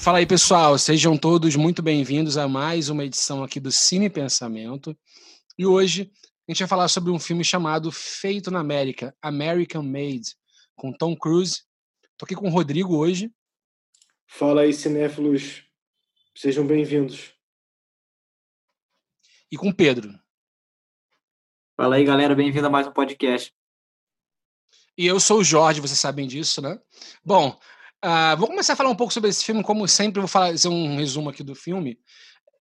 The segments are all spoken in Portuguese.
Fala aí, pessoal. Sejam todos muito bem-vindos a mais uma edição aqui do Cine Pensamento. E hoje a gente vai falar sobre um filme chamado Feito na América, American Made, com Tom Cruise. Tô aqui com o Rodrigo hoje. Fala aí, cinéfilos. Sejam bem-vindos. E com o Pedro. Fala aí, galera. Bem-vindo a mais um podcast. E eu sou o Jorge, vocês sabem disso, né? Bom, Uh, vou começar a falar um pouco sobre esse filme, como sempre, vou fazer um resumo aqui do filme.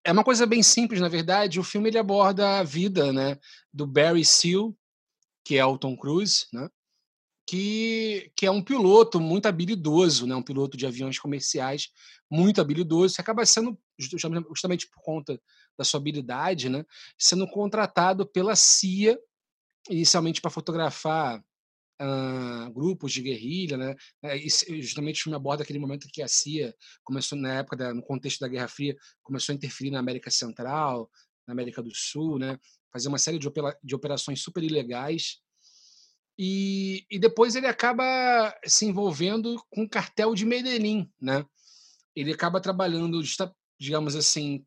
É uma coisa bem simples, na verdade. O filme ele aborda a vida né, do Barry Seal, que é o Tom Cruise, né, que, que é um piloto muito habilidoso, né, um piloto de aviões comerciais muito habilidoso, que acaba sendo, justamente por conta da sua habilidade, né, sendo contratado pela CIA, inicialmente para fotografar uh, grupos de guerrilha, né? É, e justamente o filme aborda aquele momento que a CIA começou na época da, no contexto da Guerra Fria começou a interferir na América Central, na América do Sul, né? Fazer uma série de, opera, de operações super ilegais. E, e depois ele acaba se envolvendo com o cartel de Medellín, né? Ele acaba trabalhando, digamos assim,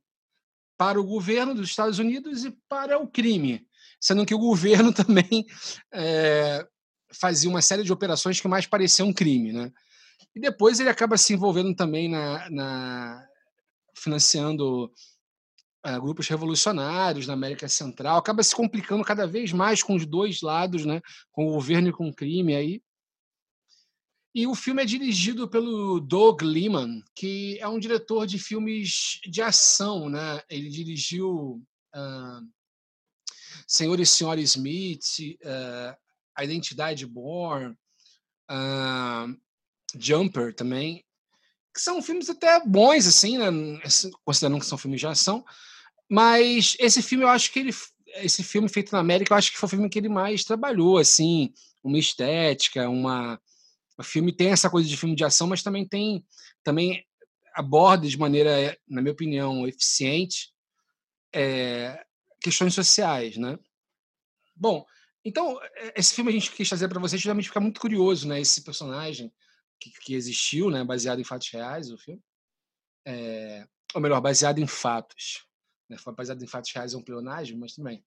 para o governo dos Estados Unidos e para o crime, sendo que o governo também é, fazia uma série de operações que mais pareciam um crime, né? E depois ele acaba se envolvendo também na, na financiando uh, grupos revolucionários na América Central, acaba se complicando cada vez mais com os dois lados, né? Com o governo e com o crime aí. E o filme é dirigido pelo Doug Liman, que é um diretor de filmes de ação, né? Ele dirigiu uh, Senhor e Senhora Smith, uh, a Identidade Born, uh, Jumper também, que são filmes até bons, assim, né? considerando que são filmes de ação. Mas esse filme, eu acho que ele. Esse filme feito na América, eu acho que foi o filme que ele mais trabalhou, assim, uma estética, uma. O filme tem essa coisa de filme de ação, mas também tem. Também aborda de maneira, na minha opinião, eficiente é, questões sociais, né? Bom, então, é, esse filme a gente quis trazer para vocês justamente ficar muito curioso, né? Esse personagem que, que existiu, né? Baseado em fatos reais, o filme. É, ou melhor, baseado em fatos. Né? Baseado em fatos reais é um pleonagem, mas também.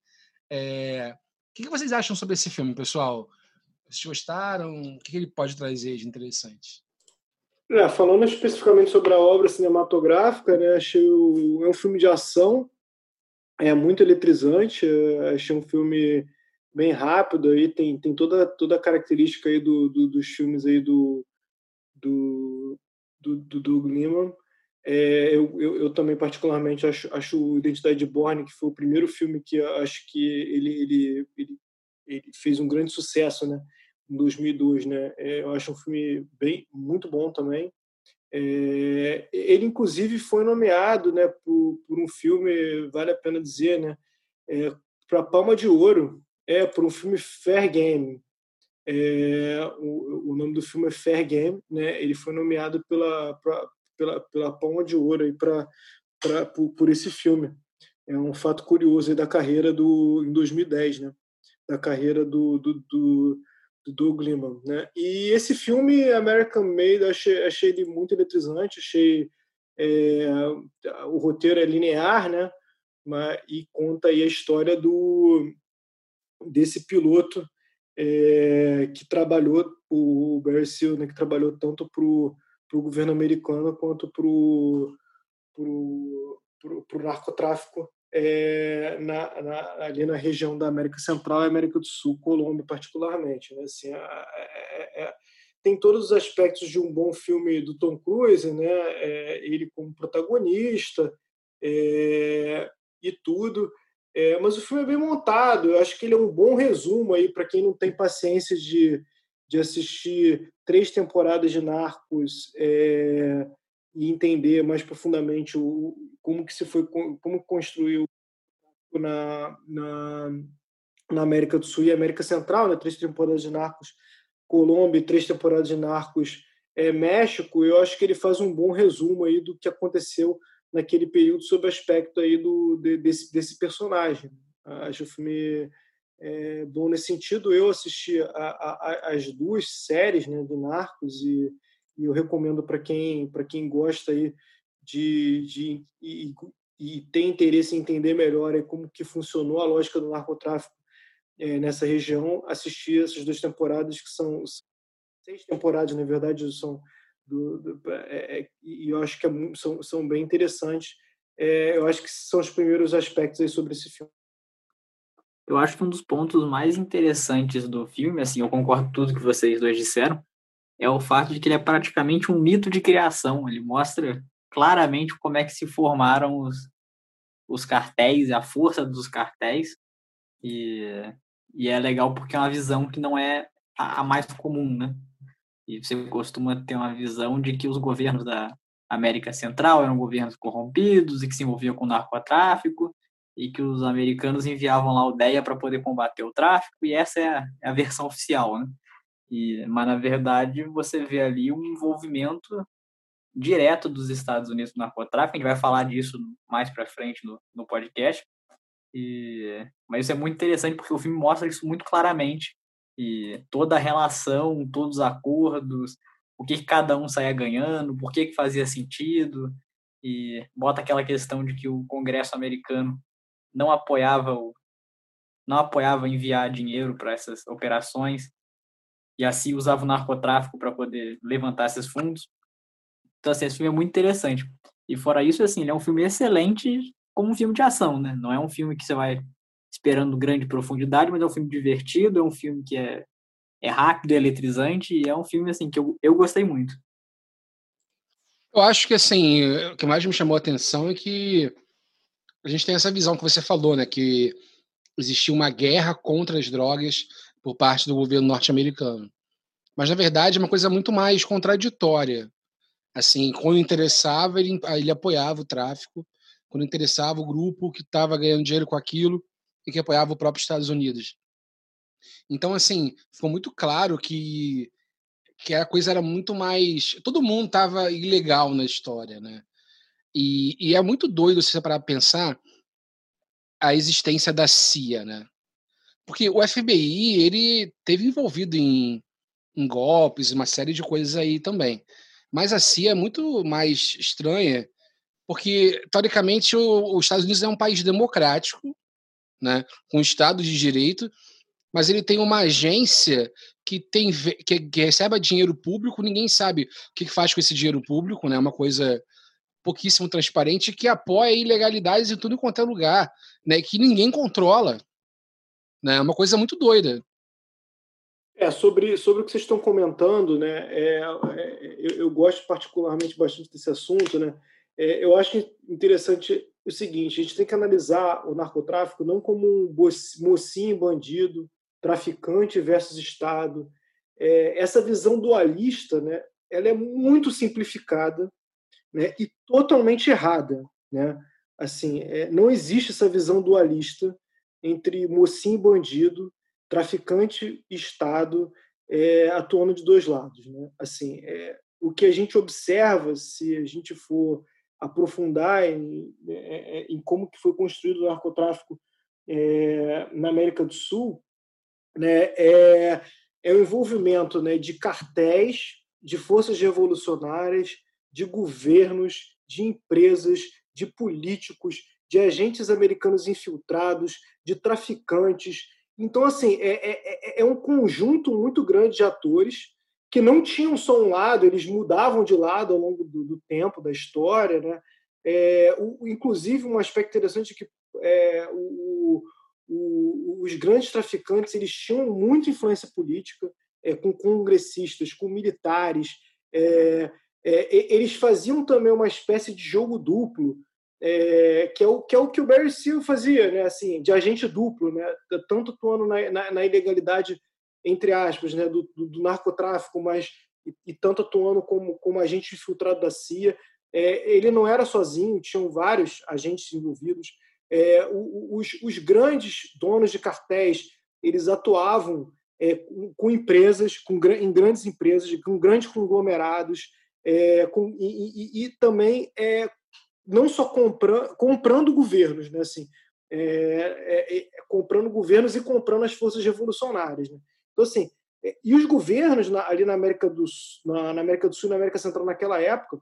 É, o que, que vocês acham sobre esse filme, pessoal? Vocês gostaram? O que, que ele pode trazer de interessante? É, falando especificamente sobre a obra cinematográfica, né, achei o, é um filme de ação, é muito eletrizante, é, achei um filme bem rápido aí tem, tem toda toda a característica aí do, do dos filmes aí do do do, do Doug Liman. É, eu, eu, eu, também particularmente acho, acho Identidade de Borne que foi o primeiro filme que acho que ele, ele, ele, ele fez um grande sucesso né em 2002 né. É, eu acho um filme bem muito bom também. É, ele inclusive foi nomeado né por, por um filme vale a pena dizer né é, para Palma de Ouro é por um filme Fair Game. É, o, o, nome do filme é Fair Game, né? Ele foi nomeado pela pra, pela, pela Palma de Ouro aí para por, por esse filme. É um fato curioso da carreira do em 2010, né? Da carreira do, do, do, do Doug Liman, né? E esse filme American Made, achei, achei ele muito eletrizante, achei é, o roteiro é linear, né? Mas, e conta aí a história do desse piloto é, que trabalhou, o Barry Seal, né, que trabalhou tanto para o governo americano quanto para o narcotráfico é, na, na, ali na região da América Central e América do Sul, Colômbia particularmente. Né? Assim, é, é, tem todos os aspectos de um bom filme do Tom Cruise, né? É, ele como protagonista é, e tudo. É, mas o filme é bem montado. Eu acho que ele é um bom resumo aí para quem não tem paciência de, de assistir três temporadas de Narcos é, e entender mais profundamente o, como que se foi, como construiu na, na, na América do Sul e América Central, né? Três temporadas de Narcos, Colômbia, três temporadas de Narcos, é, México. Eu acho que ele faz um bom resumo aí do que aconteceu naquele período sob aspecto aí do, de, desse, desse personagem. Acho o filme é, bom nesse sentido. Eu assisti a, a, as duas séries né, do Narcos e, e eu recomendo para quem para quem gosta aí de, de e, e tem interesse em entender melhor como que funcionou a lógica do narcotráfico é, nessa região, assistir essas duas temporadas que são seis temporadas, na verdade, são do, do é, é, e eu acho que é, são, são bem interessantes. É, eu acho que são os primeiros aspectos sobre esse filme. Eu acho que um dos pontos mais interessantes do filme, assim, eu concordo com tudo que vocês dois disseram, é o fato de que ele é praticamente um mito de criação. Ele mostra claramente como é que se formaram os, os cartéis, a força dos cartéis. E, e é legal porque é uma visão que não é a, a mais comum, né? E você costuma ter uma visão de que os governos da América Central eram governos corrompidos e que se envolviam com narcotráfico e que os americanos enviavam lá o DEA para poder combater o tráfico e essa é a, é a versão oficial, né? E, mas na verdade você vê ali um envolvimento direto dos Estados Unidos no narcotráfico. A gente vai falar disso mais para frente no, no podcast. E, mas isso é muito interessante porque o filme mostra isso muito claramente e toda a relação, todos os acordos, o que, cada um saía ganhando, por que, que fazia sentido e bota aquela questão de que o Congresso americano não apoiava o não apoiava enviar dinheiro para essas operações e assim usava o narcotráfico para poder levantar esses fundos. Então, assim, esse filme é muito interessante. E fora isso, assim, ele é um filme excelente como um filme de ação, né? Não é um filme que você vai esperando grande profundidade, mas é um filme divertido, é um filme que é, é rápido, é eletrizante, e é um filme, assim, que eu, eu gostei muito. Eu acho que, assim, o que mais me chamou a atenção é que a gente tem essa visão que você falou, né? Que existia uma guerra contra as drogas por parte do governo norte-americano. Mas, na verdade, é uma coisa muito mais contraditória. Assim, quando interessava, ele, ele apoiava o tráfico, quando interessava o grupo que estava ganhando dinheiro com aquilo e que apoiava o próprio Estados Unidos. Então, assim, ficou muito claro que, que a coisa era muito mais. Todo mundo estava ilegal na história, né? E, e é muito doido se você parar para pensar a existência da CIA, né? Porque o FBI, ele teve envolvido em, em golpes, uma série de coisas aí também. Mas a CIA é muito mais estranha, porque, teoricamente, os Estados Unidos é um país democrático, né, com Estado de Direito, mas ele tem uma agência que tem que, que recebe dinheiro público, ninguém sabe o que faz com esse dinheiro público, né? Uma coisa pouquíssimo transparente que apoia ilegalidades em tudo quanto é lugar, né? Que ninguém controla, né? É uma coisa muito doida. É sobre sobre o que vocês estão comentando, né? É, é, eu, eu, gosto particularmente bastante desse assunto, né? É, eu acho interessante o seguinte: a gente tem que analisar o narcotráfico não como um mocinho bandido, traficante versus Estado. É, essa visão dualista, né? Ela é muito simplificada né, e totalmente errada. Né? Assim, é, não existe essa visão dualista entre mocinho e bandido, traficante e Estado, é, atuando de dois lados. Né? Assim, é, o que a gente observa, se a gente for aprofundar em, é, é, em como que foi construído o narcotráfico é, na América do Sul, né, é, é o envolvimento né, de cartéis, de forças revolucionárias, de governos, de empresas, de políticos, de agentes americanos infiltrados, de traficantes. Então, assim, é, é, é, é um conjunto muito grande de atores que não tinham só um lado, eles mudavam de lado ao longo do, do tempo, da história. Né? É, o, inclusive, um aspecto interessante é que é, o, o, os grandes traficantes eles tinham muita influência política, é, com congressistas, com militares, é, é, eles faziam também uma espécie de jogo duplo, é, que, é o, que é o que o Barry Seal fazia, né? assim, de agente duplo, né? tanto atuando na, na, na ilegalidade, entre aspas, né? do, do, do narcotráfico, mas e, e, tanto atuando como, como agente infiltrado da CIA. É, ele não era sozinho, tinham vários agentes envolvidos. É, os, os, grandes donos de cartéis eles atuavam é, com, com, empresas, com, em grandes empresas, com grandes conglomerados, é, com, e, e, e, também é, não só compra, comprando governos, né? assim, é, comprando governos e comprando as forças revolucionárias. Né? Então, assim, é, e os governos na, ali na América, do, na, na, América do Sul e na América Central naquela época,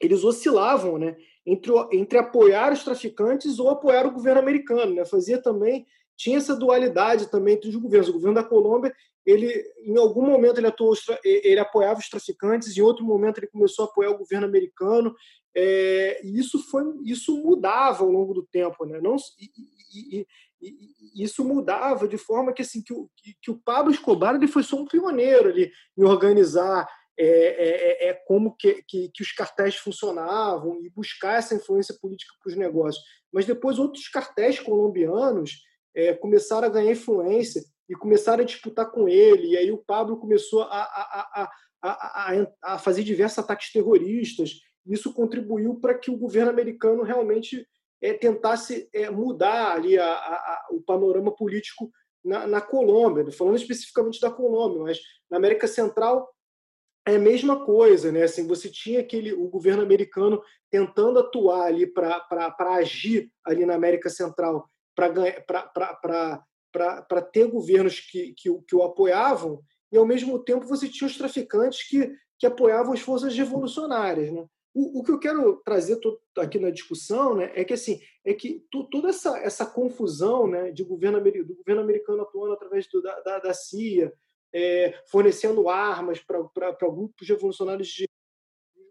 eles oscilavam, né? Entre, entre apoiar os traficantes ou apoiar o governo americano, né? Fazia também tinha essa dualidade também entre os governos. O governo da Colômbia, ele em algum momento ele atuou, ele apoiava os traficantes, em outro momento ele começou a apoiar o governo americano. É, e isso foi, isso mudava ao longo do tempo, né? Não e, e, e, isso mudava de forma que assim que o, que, o Pablo Escobar ele foi só um pioneiro ali em organizar é, é, é, é como que, que, que, os cartéis funcionavam e buscar essa influência política para os negócios. Mas depois outros cartéis colombianos é, começaram a ganhar influência e começaram a disputar com ele. E aí o Pablo começou a, a, a, a, a fazer diversos ataques terroristas. Isso contribuiu para que o governo americano realmente é, tentasse é, mudar ali a, a, o panorama político na, na Colômbia, falando especificamente da Colômbia, mas na América Central é a mesma coisa, né? Assim, você tinha aquele o governo americano tentando atuar ali para agir ali na América Central para ter governos que, que, que, o apoiavam, e ao mesmo tempo você tinha os traficantes que, que apoiavam as forças revolucionárias. Né? O, o que eu quero trazer aqui na discussão né, é que assim é que toda essa, essa confusão né, de governo, do governo americano atuando através do, da, da, da CIA, é, fornecendo armas para grupos revolucionários de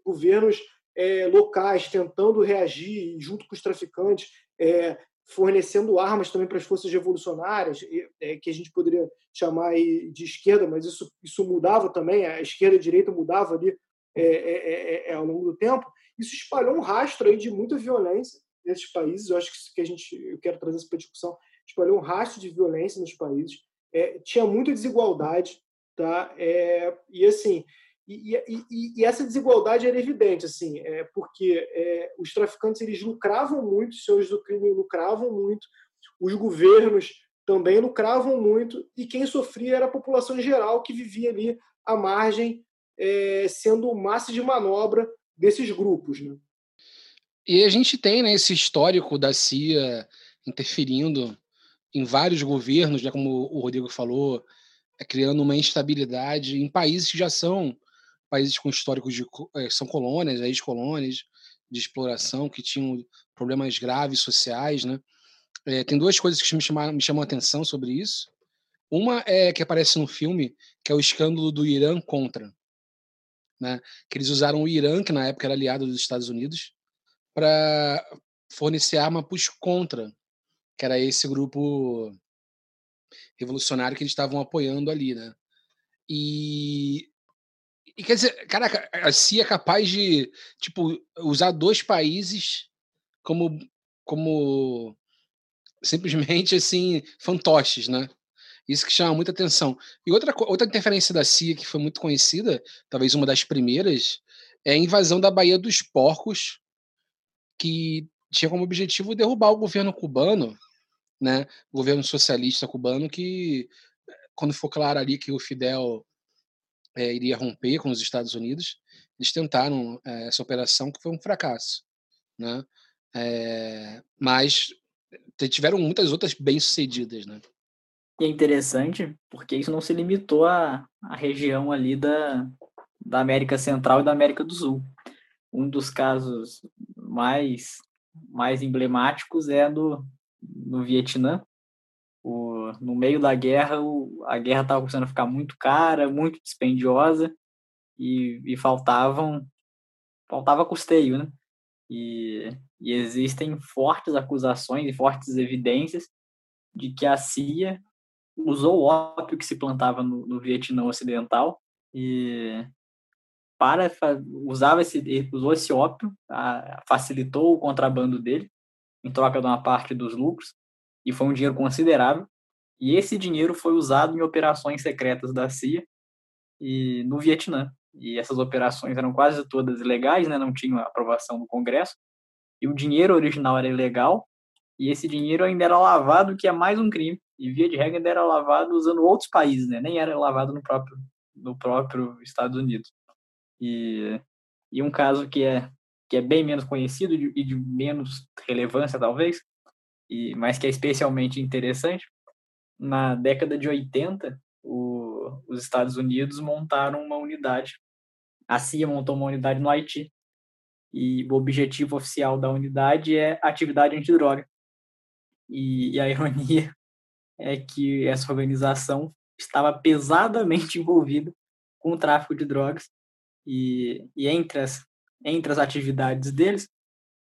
governos é, locais tentando reagir junto com os traficantes, é, fornecendo armas também para as forças revolucionárias, é, que a gente poderia chamar de esquerda, mas isso, isso mudava também, a esquerda e a direita mudava ali é é, é, é, ao longo do tempo. Isso espalhou um rastro aí de muita violência nesses países. Eu acho que, que a gente, eu quero trazer isso para discussão. Espalhou um rastro de violência nos países. tinha muita desigualdade, tá? e assim, e, e, e, essa desigualdade era evidente, assim, é, porque é, os traficantes eles lucravam muito, os senhores do crime lucravam muito, os governos também lucravam muito, e quem sofria era a população geral que vivia ali à margem, é, sendo massa de manobra desses grupos. Né? E a gente tem né, esse histórico da CIA interferindo em vários governos, né, como o Rodrigo falou, é, criando uma instabilidade em países que já são países com históricos de é, são colônias, ex-colônias de exploração que tinham problemas graves sociais, né? É, tem duas coisas que me chamam, me chamam a atenção sobre isso. Uma é que aparece no filme, que é o escândalo do Irã contra, né? Que eles usaram o Irã, que na época era aliado dos Estados Unidos, para fornecer arma para os contra, que era esse grupo revolucionário que eles estavam apoiando ali, né? E e quer dizer, caraca, a CIA é capaz de, tipo, usar dois países como, como simplesmente, assim, fantoches, né? Isso que chama muita atenção. E outra, outra interferência da CIA que foi muito conhecida, talvez uma das primeiras, é a invasão da Baía dos Porcos, que tinha como objetivo derrubar o governo cubano, né? O governo socialista cubano, que, quando for claro ali que o Fidel é, iria romper com os Estados Unidos, eles tentaram é, essa operação que foi um fracasso, né? É, mas tiveram muitas outras bem sucedidas, né? E é interessante porque isso não se limitou à, à região ali da, da América Central e da América do Sul. Um dos casos mais mais emblemáticos é do no Vietnã, o, no meio da guerra, o, a guerra estava começando a ficar muito cara, muito dispendiosa e, e faltavam faltava custeio, né? E, e existem fortes acusações e fortes evidências de que a CIA usou o ópio que se plantava no, no Vietnã Ocidental e para usava esse usou esse ópio a, facilitou o contrabando dele em troca de uma parte dos lucros e foi um dinheiro considerável. E esse dinheiro foi usado em operações secretas da CIA e no Vietnã. E essas operações eram quase todas ilegais, né? não tinham aprovação do Congresso. E o dinheiro original era ilegal, e esse dinheiro ainda era lavado, que é mais um crime. E via de regra ainda era lavado usando outros países, né? nem era lavado no próprio, no próprio Estados Unidos. E, e um caso que é, que é bem menos conhecido e de menos relevância, talvez, e, mas que é especialmente interessante, na década de 80, o, os Estados Unidos montaram uma unidade. A CIA montou uma unidade no Haiti e o objetivo oficial da unidade é atividade antidroga. E, e a ironia é que essa organização estava pesadamente envolvida com o tráfico de drogas. E, e entre, as, entre as atividades deles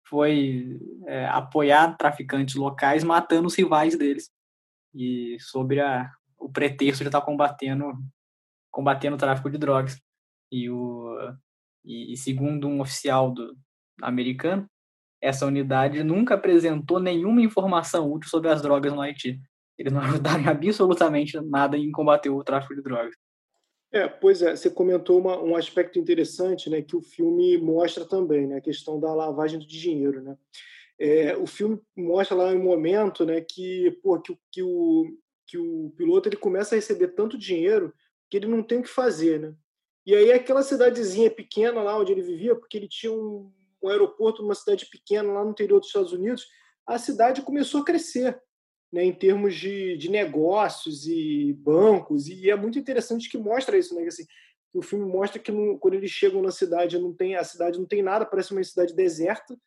foi é, apoiar traficantes locais matando os rivais deles. E sobre a, o pretexto de estar combatendo combatendo o tráfico de drogas. E o e, e segundo um oficial do americano essa unidade nunca apresentou nenhuma informação útil sobre as drogas no Haiti eles não ajudaram absolutamente nada em combater o tráfico de drogas é, pois é, você comentou uma, um aspecto interessante, né, que o filme mostra também, né, a questão da lavagem de dinheiro, né. É, o filme mostra lá um momento, né, que, pô, que, que, o, que o piloto ele começa a receber tanto dinheiro que ele não tem o que fazer, né. E aí aquela cidadezinha pequena lá onde ele vivia, porque ele tinha um, um aeroporto numa cidade pequena lá no interior dos Estados Unidos, a cidade começou a crescer né, em termos de, de negócios e bancos, e é muito interessante que mostra isso, né, assim, o filme mostra que quando eles chegam na cidade, não tem a cidade não tem nada, parece uma cidade deserta,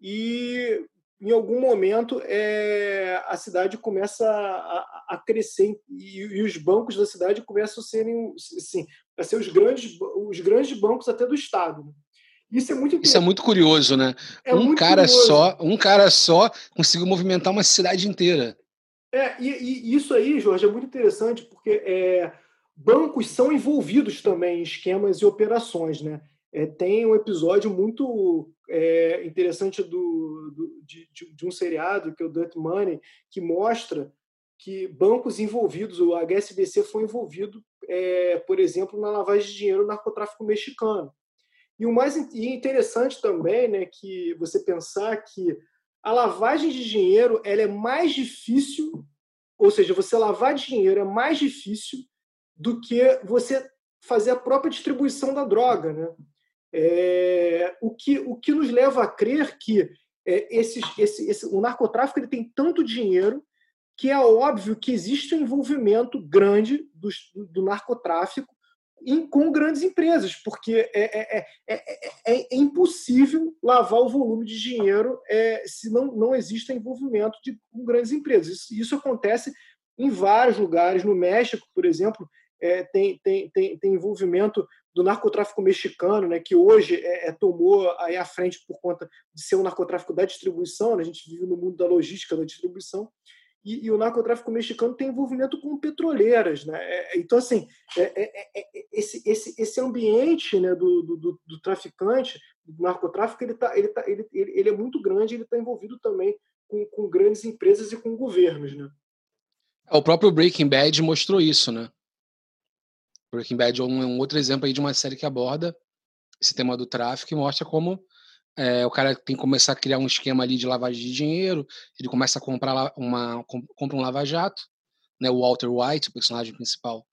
e em algum momento é, a cidade começa a, a crescer e, e, os bancos da cidade começam a serem assim, a ser os grandes os grandes bancos até do estado. Isso é muito Isso é muito curioso, né? É um cara curioso. só, um cara só conseguiu movimentar uma cidade inteira. É, e, e isso aí, Jorge, é muito interessante porque é, bancos são envolvidos também em esquemas e operações, né? É, tem um episódio muito é, interessante do, do de, de, um seriado que é o Dirt Money que mostra que bancos envolvidos, o HSBC foi envolvido, é, por exemplo, na lavagem de dinheiro no narcotráfico mexicano. E o mais interessante também, né, que você pensar que a lavagem de dinheiro ela é mais difícil, ou seja, você lavar dinheiro é mais difícil do que você fazer a própria distribuição da droga, né? É, o, que, o que nos leva a crer que é, esse, esse, o narcotráfico ele tem tanto dinheiro que é óbvio que existe um envolvimento grande do, do narcotráfico em, com grandes empresas, porque é, é, é, é, impossível lavar o volume de dinheiro se não, não existe envolvimento de, com grandes empresas. Isso, isso acontece em vários lugares. No México, por exemplo, tem, tem, tem, tem envolvimento do narcotráfico mexicano, né, que hoje é, é, tomou aí à frente por conta de ser um narcotráfico da distribuição, né, a gente vive no mundo da logística da distribuição, e, e, o narcotráfico mexicano tem envolvimento com petroleiras. Né? É, então, assim, é, é, é, é esse, esse, esse ambiente né, do, do, do, traficante, do narcotráfico, ele, tá, ele, tá, ele, ele é muito grande, ele está envolvido também com, com grandes empresas e com governos. Né? O próprio Breaking Bad mostrou isso, né? Breaking Bad é um, um outro exemplo aí de uma série que aborda esse tema do tráfico e mostra como é, o cara tem que começar a criar um esquema ali de lavagem de dinheiro, ele começa a comprar uma compra um lava-jato, né? O Walter White, o personagem principal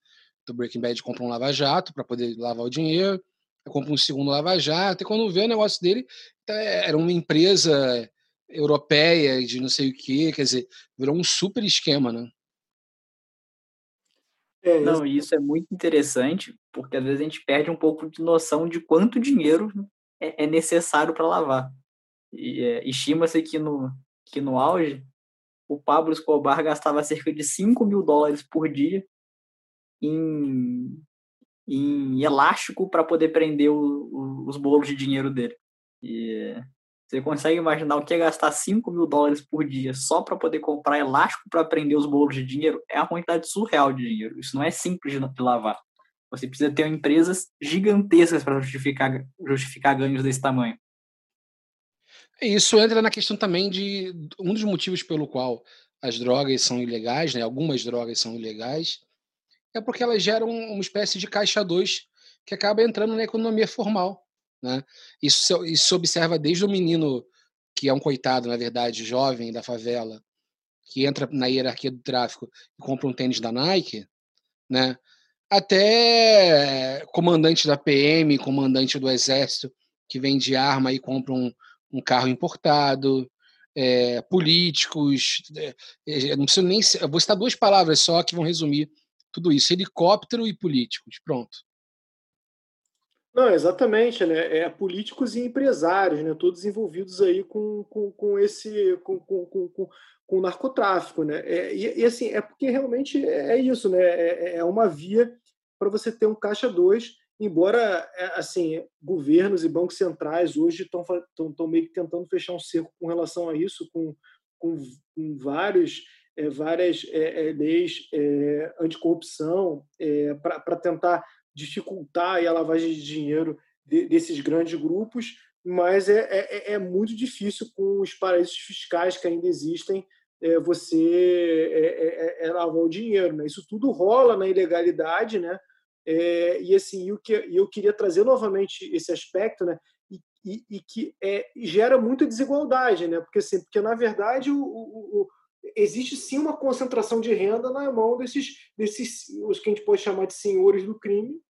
do Breaking Bad, compra um lava-jato para poder lavar o dinheiro, compra um segundo lava-jato, e quando vê o negócio dele, tá, é, era uma empresa europeia de não sei o que, quer dizer, virou um super esquema, né? É, não, isso é muito interessante, porque às vezes a gente perde um pouco de noção de quanto dinheiro é, é necessário para lavar. E é, estima-se que no, que no auge, o Pablo Escobar gastava cerca de 5 mil dólares por dia em, em elástico para poder prender o, o, os bolos de dinheiro dele. E você consegue imaginar o que é gastar 5 mil dólares por dia só para poder comprar elástico para prender os bolos de dinheiro? É uma quantidade surreal de dinheiro. Isso não é simples de lavar. Você precisa ter empresas gigantescas para justificar, justificar ganhos desse tamanho. Isso entra na questão também de um dos motivos pelo qual as drogas são ilegais, né? algumas drogas são ilegais, é porque elas geram uma espécie de caixa 2 que acaba entrando na economia formal. Né? Isso, isso se observa desde o menino que é um coitado, na verdade, jovem da favela, que entra na hierarquia do tráfico e compra um tênis da Nike, né? Até comandante da PM, comandante do Exército, que vende arma e compra um, um carro importado, é, políticos, é, não preciso nem. Vou citar duas palavras só que vão resumir tudo isso: helicóptero e políticos. Pronto. Não, exatamente, né? É políticos e empresários, né? Todos envolvidos aí com, com, com esse com, com, com, com o narcotráfico, né? É, e, e, assim é porque realmente é isso, né? É, é uma via para você ter um caixa 2, embora é, assim governos e bancos centrais hoje estão estão meio que tentando fechar um cerco com relação a isso, com, com, com vários é, várias é, é leis é, anticorrupção para tentar dificultar a lavagem de dinheiro de, desses grandes grupos, mas é, é, é, muito difícil com os paraísos fiscais que ainda existem é, você é, é, é, é lavar o dinheiro. Né? Isso tudo rola na ilegalidade, né? e assim, eu, que, eu queria trazer novamente esse aspecto, né? E, e, e que gera muita desigualdade, né? Porque, assim, porque na verdade o, o existe sim uma concentração de renda na mão desses, desses os que a gente pode chamar de senhores do crime,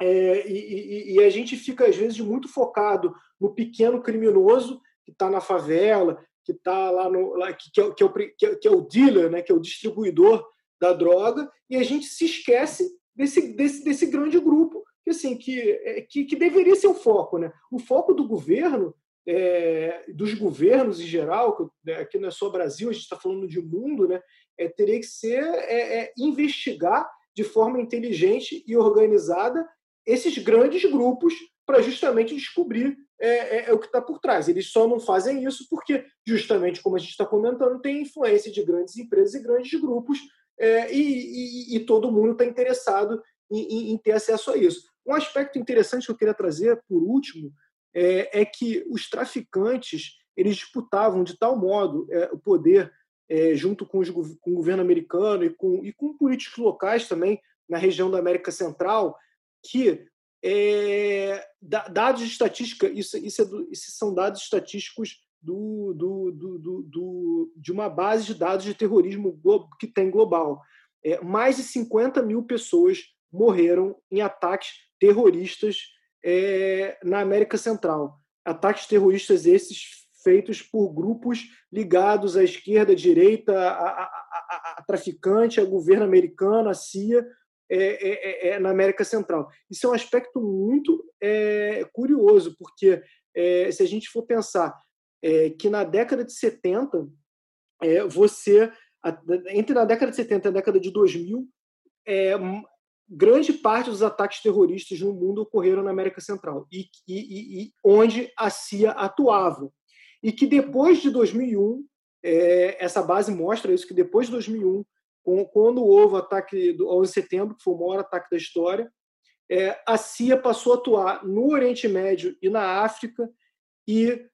é, e, e, a gente fica, às vezes, muito focado no pequeno criminoso que está na favela, que está lá no. Lá, que, que, é, que, é o, que, é, que é o dealer, né, que é o distribuidor da droga, e a gente se esquece desse, desse, desse grande grupo que, assim, que, é, que, que deveria ser o foco. Né? O foco do governo, é, dos governos em geral, que, né, aqui não é só Brasil, a gente está falando de mundo, né, é, teria que ser é, investigar de forma inteligente e organizada esses grandes grupos para justamente descobrir é, é, é o que está por trás. Eles só não fazem isso porque, justamente como a gente está comentando, tem influência de grandes empresas e grandes grupos é, e, e, e, todo mundo está interessado em, em, em, ter acesso a isso. Um aspecto interessante que eu queria trazer, por último, é, é que os traficantes eles disputavam de tal modo é, o poder é, junto com, os, com, o governo americano e com, e com políticos locais também na região da América Central, que é, dados de estatística, isso, isso, é do, são dados estatísticos do, do, de uma base de dados de terrorismo que tem global. É, mais de 50 mil pessoas morreram em ataques terroristas é, na América Central. Ataques terroristas esses feitos por grupos ligados à esquerda, à direita, a, a, a, a traficante, ao governo americano, à CIA, é é, é, é, na América Central. Isso é um aspecto muito é, curioso, porque é, se a gente for pensar que na década de 70, você, entre na década de 70 e a década de 2000, grande parte dos ataques terroristas no mundo ocorreram na América Central, e, e, e onde a CIA atuava. E que depois de 2001, essa base mostra isso, que depois de 2001, quando houve o ataque do 11 de setembro, que foi o maior ataque da história, é, a CIA passou a atuar no Oriente Médio e na África e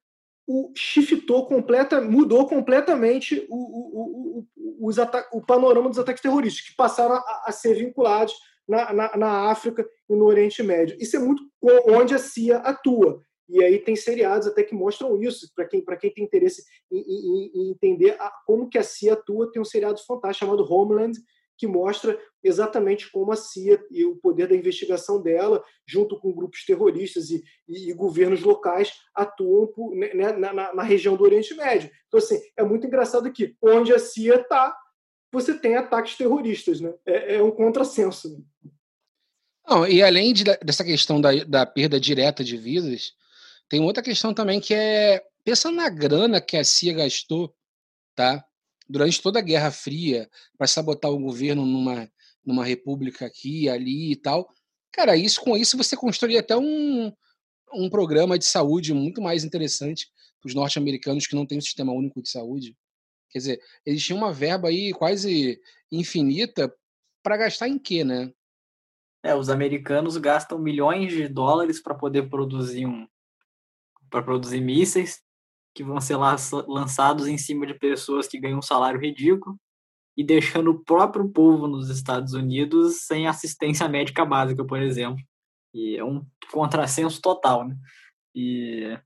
o shiftou completa, mudou completamente o, o, o, o, panorama dos ataques terroristas, que passaram a, a ser vinculados na, na, na, África e no Oriente Médio. Isso é muito onde a CIA atua. E aí tem seriados até que mostram isso, para quem, quem tem interesse em, em, em entender a, como que a CIA atua, tem um seriado fantástico chamado Homeland, que mostra exatamente como a CIA e o poder da investigação dela, junto com grupos terroristas e, e, e governos locais, atuam por, né, né na, na, na, região do Oriente Médio. Então, assim, é muito engraçado que onde a CIA está, você tem ataques terroristas. Né? É, é um contrassenso. Né? Não, e além de, dessa questão da, da perda direta de vidas, tem outra questão também que é pensando na grana que a CIA gastou, tá? Durante toda a Guerra Fria para sabotar o governo numa numa república aqui, ali e tal. Cara, isso com isso você construiria até um, um programa de saúde muito mais interessante para os norte-americanos que não têm um sistema único de saúde. Quer dizer, eles tinham uma verba aí quase infinita para gastar em quê, né? É, os americanos gastam milhões de dólares para poder produzir um, para produzir mísseis que vão ser lançados em cima de pessoas que ganham um salário ridículo e deixando o próprio povo nos Estados Unidos sem assistência médica básica, por exemplo. E é um contrassenso total, né? E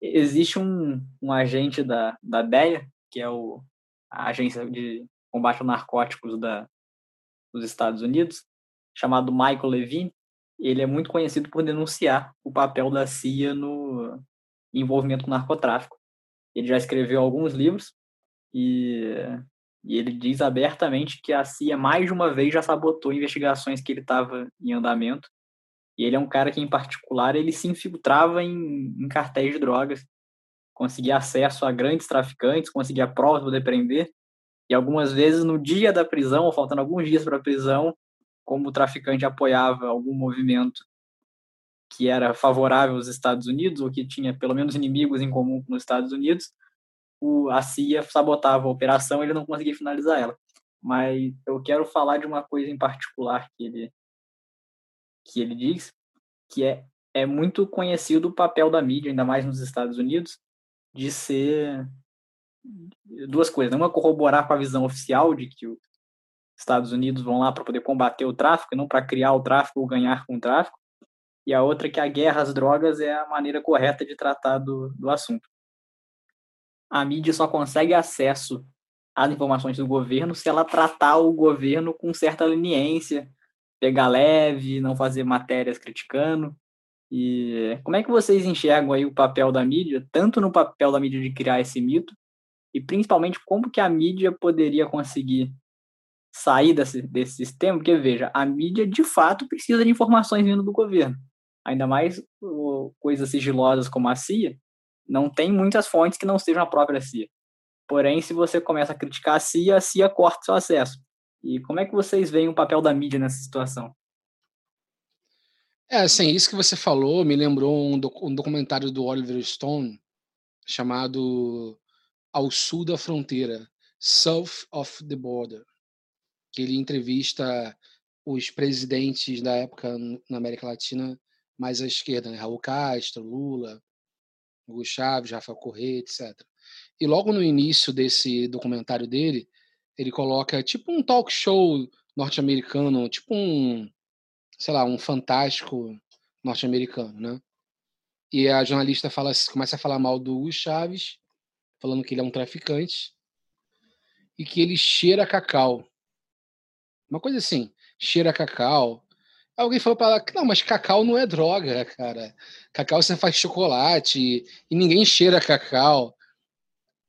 existe um, um agente da, da DEA, que é o, a agência de combate a narcóticos da, dos Estados Unidos, chamado Michael Levine, ele é muito conhecido por denunciar o papel da CIA no envolvimento com narcotráfico. Ele já escreveu alguns livros e, e ele diz abertamente que a CIA mais de uma vez já sabotou investigações que ele estava em andamento E ele é um cara que, em particular, ele se infiltrava em, em cartéis de drogas, conseguia acesso a grandes traficantes, conseguia provas para poder prender. E algumas vezes, no dia da prisão, ou faltando alguns dias para a prisão, como o traficante apoiava algum movimento que era favorável aos Estados Unidos, ou que tinha pelo menos inimigos em comum com os Estados Unidos, o, a CIA sabotava a operação e ele não conseguia finalizar ela. Mas eu quero falar de uma coisa em particular que ele, que ele diz, que é, é muito conhecido o papel da mídia, ainda mais nos Estados Unidos, de ser duas coisas. Né? Uma, corroborar com a visão oficial de que os Estados Unidos vão lá para poder combater o tráfico, não para criar o tráfico ou ganhar com o tráfico. E a outra que a guerra às drogas é a maneira correta de tratar do, do assunto. A mídia só consegue acesso às informações do governo se ela tratar o governo com certa leniência, pegar leve, não fazer matérias criticando. E como é que vocês enxergam aí o papel da mídia, tanto no papel da mídia de criar esse mito, e principalmente como que a mídia poderia conseguir sair desse, desse sistema? Porque, veja, a mídia de fato precisa de informações vindo do governo ainda mais coisas sigilosas como a CIA, não tem muitas fontes que não sejam a própria CIA. Porém, se você começa a criticar a CIA, a CIA corta seu acesso. E como é que vocês veem o papel da mídia nessa situação? É, assim, isso que você falou me lembrou um, um documentário do Oliver Stone chamado Ao Sul da Fronteira, South of the Border, que ele entrevista os presidentes da época na América Latina mais à esquerda, né? Raul Castro, Lula, Hugo Chaves, Rafael Corrêa, etc. E logo no início desse documentário dele, ele coloca tipo um talk show norte-americano, tipo um, sei lá, um fantástico norte-americano, né? E a jornalista fala, começa a falar mal do Hugo Chaves, falando que ele é um traficante e que ele cheira cacau. Uma coisa assim, cheira cacau, Alguém falou para ela não, mas cacau não é droga, cara. Cacau você faz chocolate e, ninguém cheira cacau.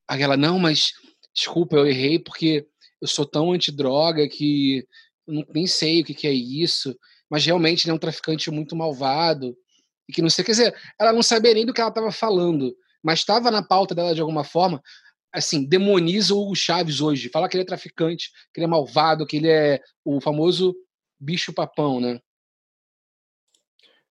Aí ela, não, mas desculpa, eu errei porque eu sou tão antidroga que não, nem sei o que, que é isso. Mas realmente ele é um traficante muito malvado e que não sei. Quer dizer, ela não sabia nem do que ela estava falando, mas estava na pauta dela de alguma forma. Assim, demoniza o Hugo Chaves hoje. Fala que ele é traficante, que ele é malvado, que ele é o famoso bicho-papão, né?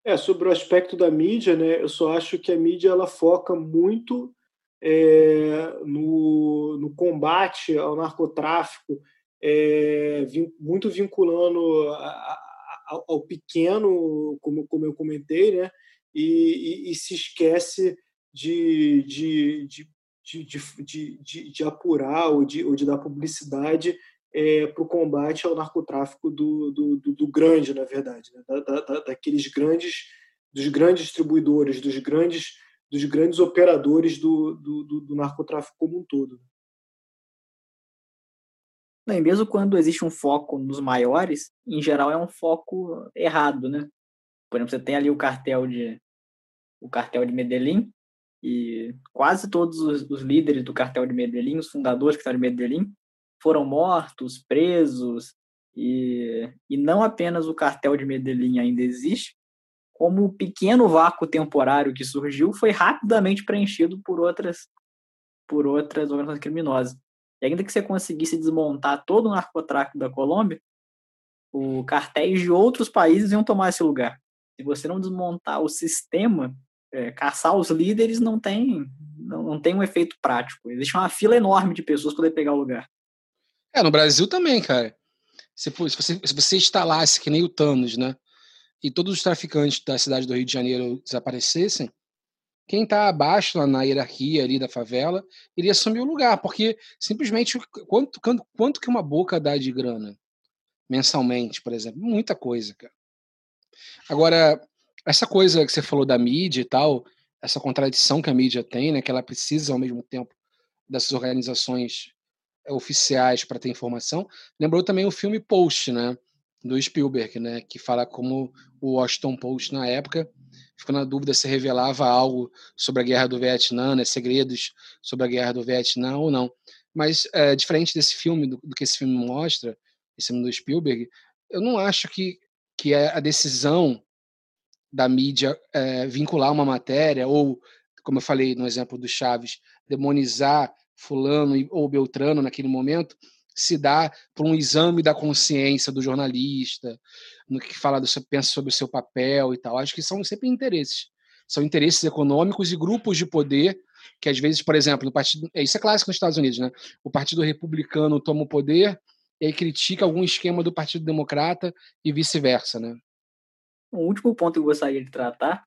É, sobre o aspecto da mídia, né, eu só acho que a mídia ela foca muito é, no, no combate ao narcotráfico, é, muito vinculando a, a, ao pequeno, como, como eu comentei, né, e, e, e se esquece de, de, de, de, de, de apurar ou de, ou de dar publicidade é, para o combate ao narcotráfico do, do, do, do grande, na verdade, né? da, da, daqueles grandes, dos grandes distribuidores, dos grandes, dos grandes operadores do, do, do narcotráfico como um todo. Né? mesmo quando existe um foco nos maiores, em geral é um foco errado, né? Por exemplo, você tem ali o cartel de o cartel de Medellín e quase todos os, os líderes do cartel de Medellín, os fundadores do cartel de Medellín, foram mortos, presos, e, e não apenas o cartel de Medellín ainda existe, como o pequeno vácuo temporário que surgiu foi rapidamente preenchido por outras por outras organizações criminosas. E ainda que você conseguisse desmontar todo o narcotráfico da Colômbia, o cartéis de outros países iam tomar esse lugar. Se você não desmontar o sistema, é, caçar os líderes não tem não, não tem um efeito prático. Existe uma fila enorme de pessoas para poder pegar o lugar. É, no Brasil também, cara. Se, você, se você instalasse que nem o Thanos, né? E todos os traficantes da cidade do Rio de Janeiro desaparecessem, quem está abaixo na hierarquia ali da favela iria assumir o lugar, porque simplesmente quanto, quanto, quanto que uma boca dá de grana mensalmente, por exemplo? Muita coisa, cara. Agora, essa coisa que você falou da mídia e tal, essa contradição que a mídia tem, né, que ela precisa ao mesmo tempo dessas organizações oficiais para ter informação. Lembrou também o filme Post, né, do Spielberg, né, que fala como o Washington Post na época ficou na dúvida se revelava algo sobre a guerra do Vietnã, né, segredos sobre a guerra do Vietnã ou não. Mas é, diferente desse filme, do, do, que esse filme mostra, esse filme do Spielberg, eu não acho que que é a decisão da mídia é, vincular uma matéria, ou, como eu falei no exemplo do Chaves, demonizar fulano ou Beltrano naquele momento, se dá por um exame da consciência do jornalista, no que fala do seu, pensa sobre o seu papel e tal. Acho que são sempre interesses. São interesses econômicos e grupos de poder que às vezes, por exemplo, no partido, é, isso é clássico nos Estados Unidos, né? O Partido Republicano toma o poder e aí critica algum esquema do Partido Democrata e vice-versa, né? O último ponto que eu gostaria de tratar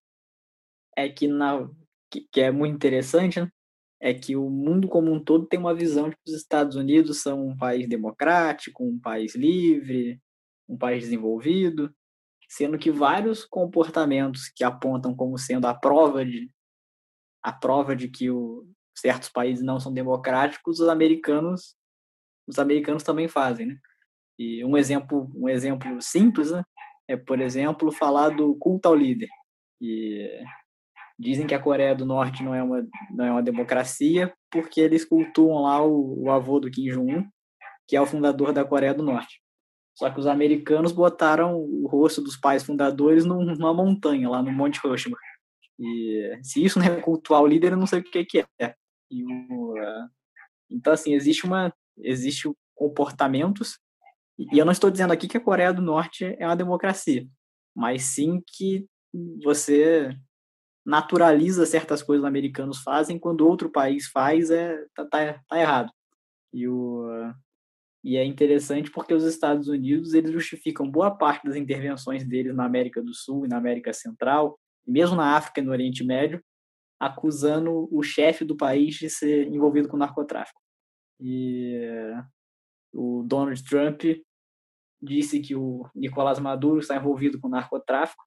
é que, na, que, que é muito interessante, né? é que o mundo como um todo tem uma visão de que os Estados Unidos são um país democrático, um país livre, um país desenvolvido, sendo que vários comportamentos que apontam como sendo a prova de a prova de que o, certos países não são democráticos, os americanos os americanos também fazem, né? E um exemplo um exemplo simples, né? É por exemplo falar do culto ao líder. E Dizem que a Coreia do Norte não é uma, não é uma democracia porque eles cultuam lá o, o avô do Kim Jong-un, que é o fundador da Coreia do Norte. Só que os americanos botaram o rosto dos pais fundadores numa montanha, lá no Monte Rushmore. E se isso não é cultuar o líder, eu não sei o que, que é. Uh, então, assim, existe uma existe comportamentos, e eu não estou dizendo aqui que a Coreia do Norte é uma democracia, mas sim que você naturaliza certas coisas que os americanos fazem, quando outro país faz, é tá, tá, tá errado. E, o, e é interessante porque os Estados Unidos eles justificam boa parte das intervenções deles na América do Sul e na América Central, e mesmo na África e no Oriente Médio, acusando o chefe do país de ser envolvido com narcotráfico. E o Donald Trump disse que o Nicolás Maduro está envolvido com narcotráfico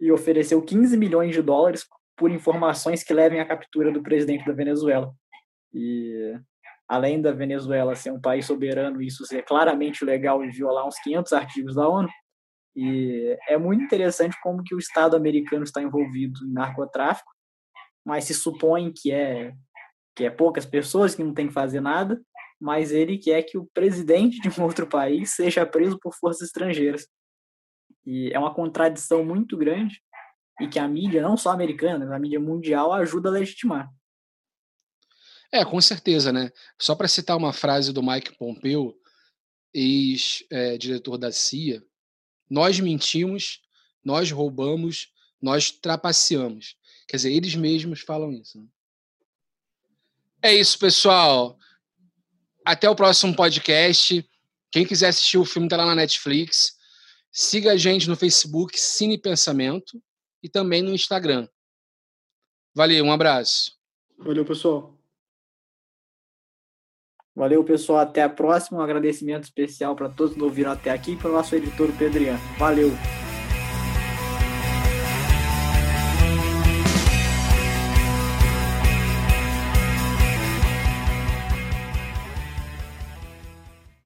e ofereceu 15 milhões de dólares por informações que levem à captura do presidente da Venezuela. E além da Venezuela ser um país soberano, isso ser claramente legal e violar uns 500 artigos da ONU, e é muito interessante como que o Estado americano está envolvido em narcotráfico, mas se supõe que é que é poucas pessoas que não tem que fazer nada, mas ele quer que o presidente de um outro país seja preso por forças estrangeiras. E é uma contradição muito grande e que a mídia, não só americana, mas a mídia mundial, ajuda a legitimar. É, com certeza, né? Só para citar uma frase do Mike Pompeo, ex-diretor é, da CIA, nós mentimos, nós roubamos, nós trapaceamos. Quer dizer, eles mesmos falam isso. Né? É isso, pessoal. Até o próximo podcast. Quem quiser assistir o filme está lá na Netflix. Siga a gente no Facebook, Cine Pensamento, e também no Instagram. Valeu, um abraço. Valeu, pessoal. Valeu, pessoal. Até a próxima. Um agradecimento especial para todos que ouviram até aqui e para o nosso editor Pedriano. Valeu.